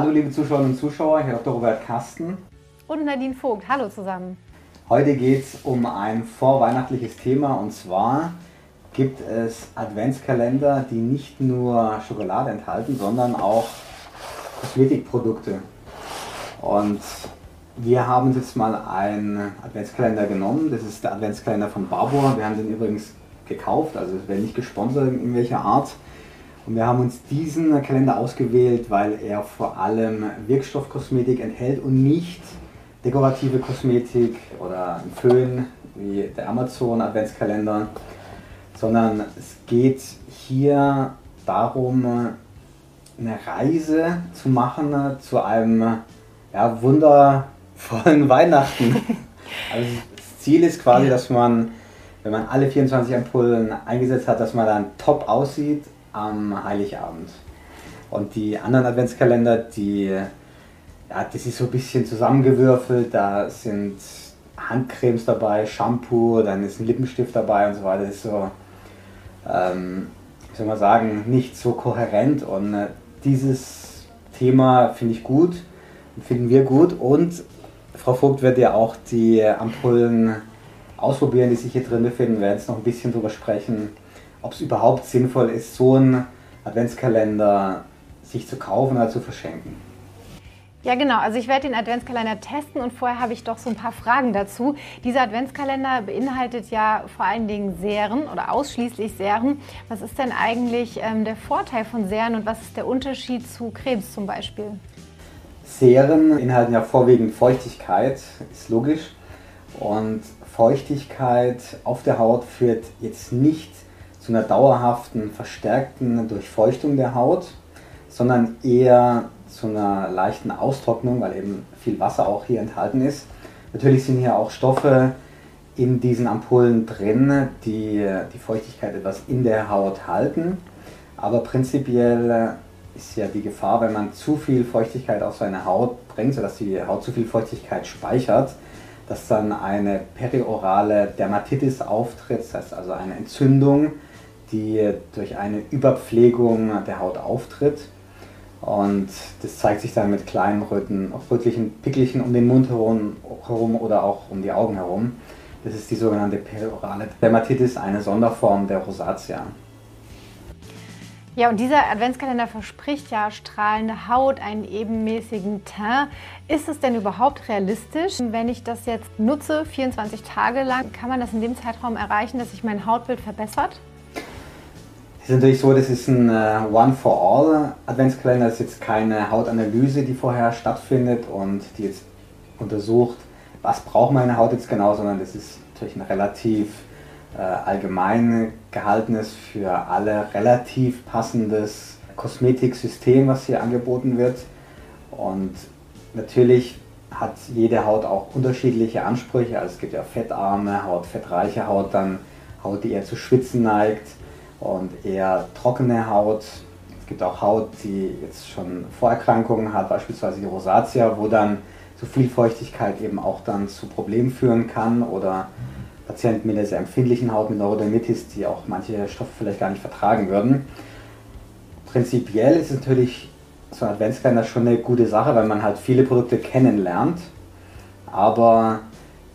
Hallo liebe Zuschauerinnen und Zuschauer, hier Dr. Robert Kasten. Und Nadine Vogt, hallo zusammen. Heute geht es um ein vorweihnachtliches Thema und zwar gibt es Adventskalender, die nicht nur Schokolade enthalten, sondern auch Kosmetikprodukte. Und wir haben uns jetzt mal einen Adventskalender genommen. Das ist der Adventskalender von Barbour. Wir haben den übrigens gekauft, also es wäre nicht gesponsert in welcher Art. Und wir haben uns diesen Kalender ausgewählt, weil er vor allem Wirkstoffkosmetik enthält und nicht dekorative Kosmetik oder ein Föhn wie der Amazon Adventskalender, sondern es geht hier darum, eine Reise zu machen zu einem ja, wundervollen Weihnachten. Also das Ziel ist quasi, dass man, wenn man alle 24 Ampullen eingesetzt hat, dass man dann top aussieht am Heiligabend. Und die anderen Adventskalender, die, ja, das ist so ein bisschen zusammengewürfelt. Da sind Handcremes dabei, Shampoo, dann ist ein Lippenstift dabei und so weiter. Das ist so, ähm, wie soll man sagen, nicht so kohärent. Und äh, dieses Thema finde ich gut, finden wir gut. Und Frau Vogt wird ja auch die Ampullen ausprobieren, die sich hier drin befinden. Wir werden jetzt noch ein bisschen drüber sprechen ob es überhaupt sinnvoll ist, so einen Adventskalender sich zu kaufen oder zu verschenken. Ja, genau. Also ich werde den Adventskalender testen und vorher habe ich doch so ein paar Fragen dazu. Dieser Adventskalender beinhaltet ja vor allen Dingen Serien oder ausschließlich Serien. Was ist denn eigentlich ähm, der Vorteil von Serien und was ist der Unterschied zu Krebs zum Beispiel? Serien beinhalten ja vorwiegend Feuchtigkeit, ist logisch. Und Feuchtigkeit auf der Haut führt jetzt nicht zu einer dauerhaften, verstärkten Durchfeuchtung der Haut, sondern eher zu einer leichten Austrocknung, weil eben viel Wasser auch hier enthalten ist. Natürlich sind hier auch Stoffe in diesen Ampullen drin, die die Feuchtigkeit etwas in der Haut halten. Aber prinzipiell ist ja die Gefahr, wenn man zu viel Feuchtigkeit auf seine Haut bringt, sodass die Haut zu viel Feuchtigkeit speichert, dass dann eine periorale Dermatitis auftritt, das heißt also eine Entzündung die durch eine Überpflegung der Haut auftritt. Und das zeigt sich dann mit kleinen röten, rötlichen Pickelchen um den Mund herum, herum oder auch um die Augen herum. Das ist die sogenannte periorale Dermatitis, eine Sonderform der Rosatia. Ja, und dieser Adventskalender verspricht ja strahlende Haut, einen ebenmäßigen Teint. Ist es denn überhaupt realistisch? Wenn ich das jetzt nutze, 24 Tage lang, kann man das in dem Zeitraum erreichen, dass sich mein Hautbild verbessert? Ist natürlich so, das ist ein äh, One-for-All Adventskalender. Das ist jetzt keine Hautanalyse, die vorher stattfindet und die jetzt untersucht, was braucht meine Haut jetzt genau, sondern das ist natürlich ein relativ äh, allgemein gehaltenes, für alle relativ passendes Kosmetiksystem, was hier angeboten wird. Und natürlich hat jede Haut auch unterschiedliche Ansprüche. Also es gibt ja fettarme Haut, fettreiche Haut, dann Haut, die eher zu schwitzen neigt und eher trockene Haut. Es gibt auch Haut, die jetzt schon Vorerkrankungen hat, beispielsweise die Rosatia, wo dann zu viel Feuchtigkeit eben auch dann zu Problemen führen kann oder Patienten mit einer sehr empfindlichen Haut, mit Neurodermitis, die auch manche Stoffe vielleicht gar nicht vertragen würden. Prinzipiell ist es natürlich so ein Adventskalender schon eine gute Sache, weil man halt viele Produkte kennenlernt. Aber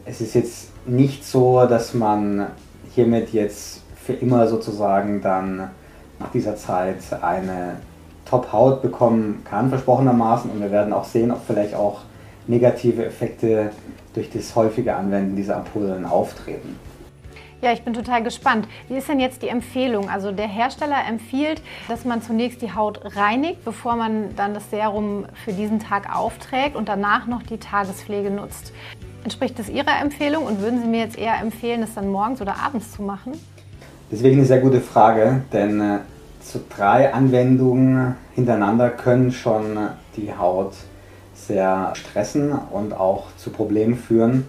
es ist jetzt nicht so, dass man hiermit jetzt für immer sozusagen dann nach dieser Zeit eine Top-Haut bekommen kann, versprochenermaßen. Und wir werden auch sehen, ob vielleicht auch negative Effekte durch das häufige Anwenden dieser Ampullen auftreten. Ja, ich bin total gespannt. Wie ist denn jetzt die Empfehlung? Also der Hersteller empfiehlt, dass man zunächst die Haut reinigt, bevor man dann das Serum für diesen Tag aufträgt und danach noch die Tagespflege nutzt. Entspricht das Ihrer Empfehlung und würden Sie mir jetzt eher empfehlen, das dann morgens oder abends zu machen? Deswegen eine sehr gute Frage, denn äh, so drei Anwendungen hintereinander können schon die Haut sehr stressen und auch zu Problemen führen.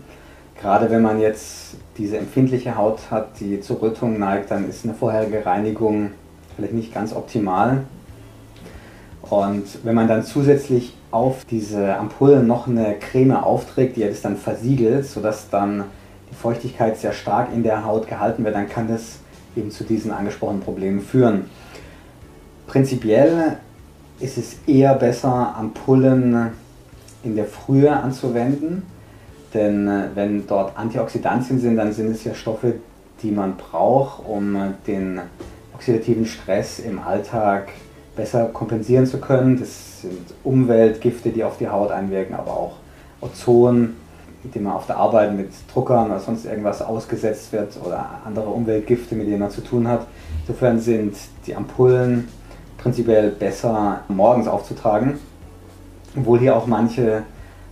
Gerade wenn man jetzt diese empfindliche Haut hat, die zur Rötung neigt, dann ist eine vorherige Reinigung vielleicht nicht ganz optimal. Und wenn man dann zusätzlich auf diese Ampullen noch eine Creme aufträgt, die das dann versiegelt, sodass dann die Feuchtigkeit sehr stark in der Haut gehalten wird, dann kann das eben zu diesen angesprochenen Problemen führen. Prinzipiell ist es eher besser, Ampullen in der Frühe anzuwenden. Denn äh, wenn dort Antioxidantien sind, dann sind es ja Stoffe, die man braucht, um äh, den oxidativen Stress im Alltag besser kompensieren zu können. Das sind Umweltgifte, die auf die Haut einwirken, aber auch Ozon, mit dem man auf der Arbeit mit Druckern oder sonst irgendwas ausgesetzt wird oder andere Umweltgifte, mit denen man zu tun hat. Insofern sind die Ampullen prinzipiell besser morgens aufzutragen, obwohl hier auch manche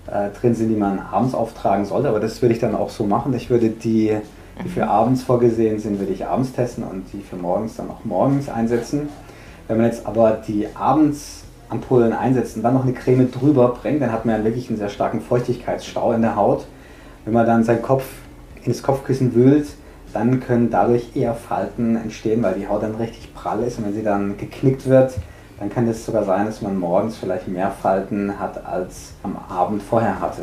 äh, drin sind, die man abends auftragen sollte. Aber das würde ich dann auch so machen. Ich würde die, die für abends vorgesehen sind, würde ich abends testen und die für morgens dann auch morgens einsetzen. Wenn man jetzt aber die abends Ampullen einsetzt und dann noch eine Creme drüber bringt, dann hat man ja wirklich einen sehr starken Feuchtigkeitsstau in der Haut. Wenn man dann seinen Kopf ins Kopfkissen wühlt, dann können dadurch eher Falten entstehen, weil die Haut dann richtig prall ist und wenn sie dann geknickt wird, dann kann es sogar sein, dass man morgens vielleicht mehr Falten hat als am Abend vorher hatte.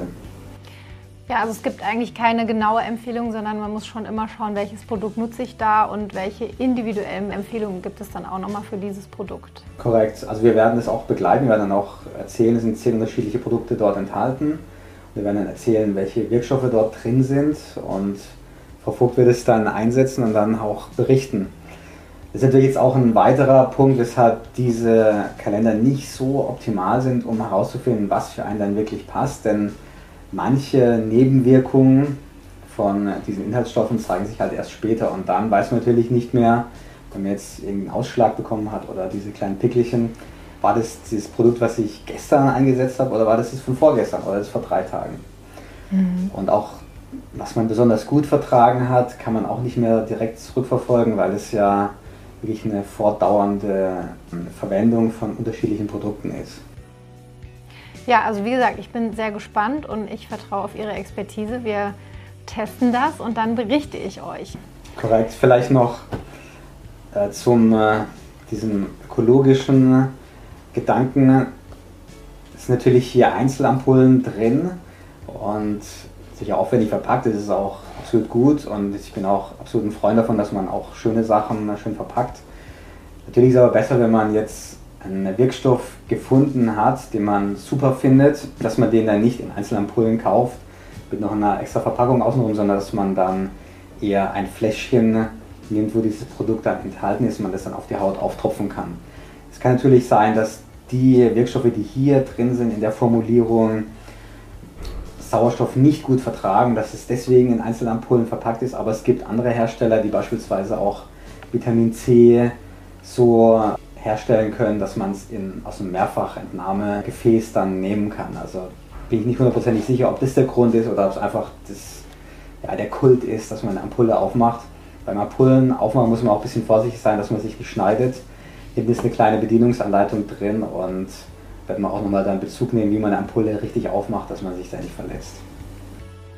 Ja, also es gibt eigentlich keine genaue Empfehlung, sondern man muss schon immer schauen, welches Produkt nutze ich da und welche individuellen Empfehlungen gibt es dann auch nochmal für dieses Produkt. Korrekt. Also wir werden das auch begleiten. Wir werden dann auch erzählen, es sind zehn unterschiedliche Produkte dort enthalten. Wir werden dann erzählen, welche Wirkstoffe dort drin sind und Frau Vogt wird es dann einsetzen und dann auch berichten. Das ist natürlich jetzt auch ein weiterer Punkt, weshalb diese Kalender nicht so optimal sind, um herauszufinden, was für einen dann wirklich passt. Denn manche Nebenwirkungen von diesen Inhaltsstoffen zeigen sich halt erst später und dann weiß man natürlich nicht mehr, wenn man jetzt irgendeinen Ausschlag bekommen hat oder diese kleinen Pickelchen, war das dieses Produkt, was ich gestern eingesetzt habe oder war das das von vorgestern oder das vor drei Tagen? Mhm. Und auch was man besonders gut vertragen hat, kann man auch nicht mehr direkt zurückverfolgen, weil es ja wirklich eine fortdauernde Verwendung von unterschiedlichen Produkten ist. Ja, also wie gesagt, ich bin sehr gespannt und ich vertraue auf Ihre Expertise. Wir testen das und dann berichte ich euch. Korrekt. Vielleicht noch äh, zum äh, diesem ökologischen Gedanken. Es ist natürlich hier Einzelampullen drin und sicher aufwendig verpackt ist, ist auch absolut gut und ich bin auch absolut ein Freund davon, dass man auch schöne Sachen schön verpackt. Natürlich ist es aber besser, wenn man jetzt einen Wirkstoff gefunden hat, den man super findet, dass man den dann nicht in Einzelampullen kauft mit noch einer extra Verpackung außenrum, sondern dass man dann eher ein Fläschchen nimmt, wo dieses Produkt dann enthalten ist man das dann auf die Haut auftropfen kann. Es kann natürlich sein, dass die Wirkstoffe, die hier drin sind in der Formulierung, Sauerstoff nicht gut vertragen, dass es deswegen in Einzelampullen verpackt ist, aber es gibt andere Hersteller, die beispielsweise auch Vitamin C so herstellen können, dass man es aus einem Mehrfachentnahmegefäß dann nehmen kann. Also bin ich nicht hundertprozentig sicher, ob das der Grund ist oder ob es einfach das, ja, der Kult ist, dass man eine Ampulle aufmacht. Beim Ampullen aufmachen muss man auch ein bisschen vorsichtig sein, dass man sich nicht schneidet. Hinten ist eine kleine Bedienungsanleitung drin und werden wir auch nochmal dann Bezug nehmen, wie man eine Ampulle richtig aufmacht, dass man sich da nicht verletzt.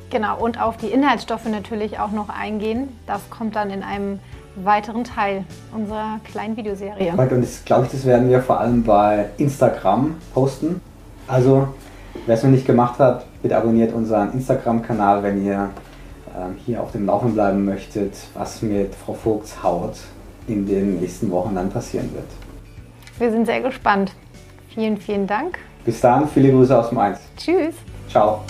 Genau, und auf die Inhaltsstoffe natürlich auch noch eingehen. Das kommt dann in einem weiteren Teil unserer kleinen Videoserie. Und das glaube ich, das werden wir vor allem bei Instagram posten. Also, wer es noch nicht gemacht hat, bitte abonniert unseren Instagram-Kanal, wenn ihr ähm, hier auf dem Laufen bleiben möchtet, was mit Frau Vogts Haut in den nächsten Wochen dann passieren wird. Wir sind sehr gespannt. Vielen, vielen Dank. Bis dann, viele Grüße aus Mainz. Tschüss. Ciao.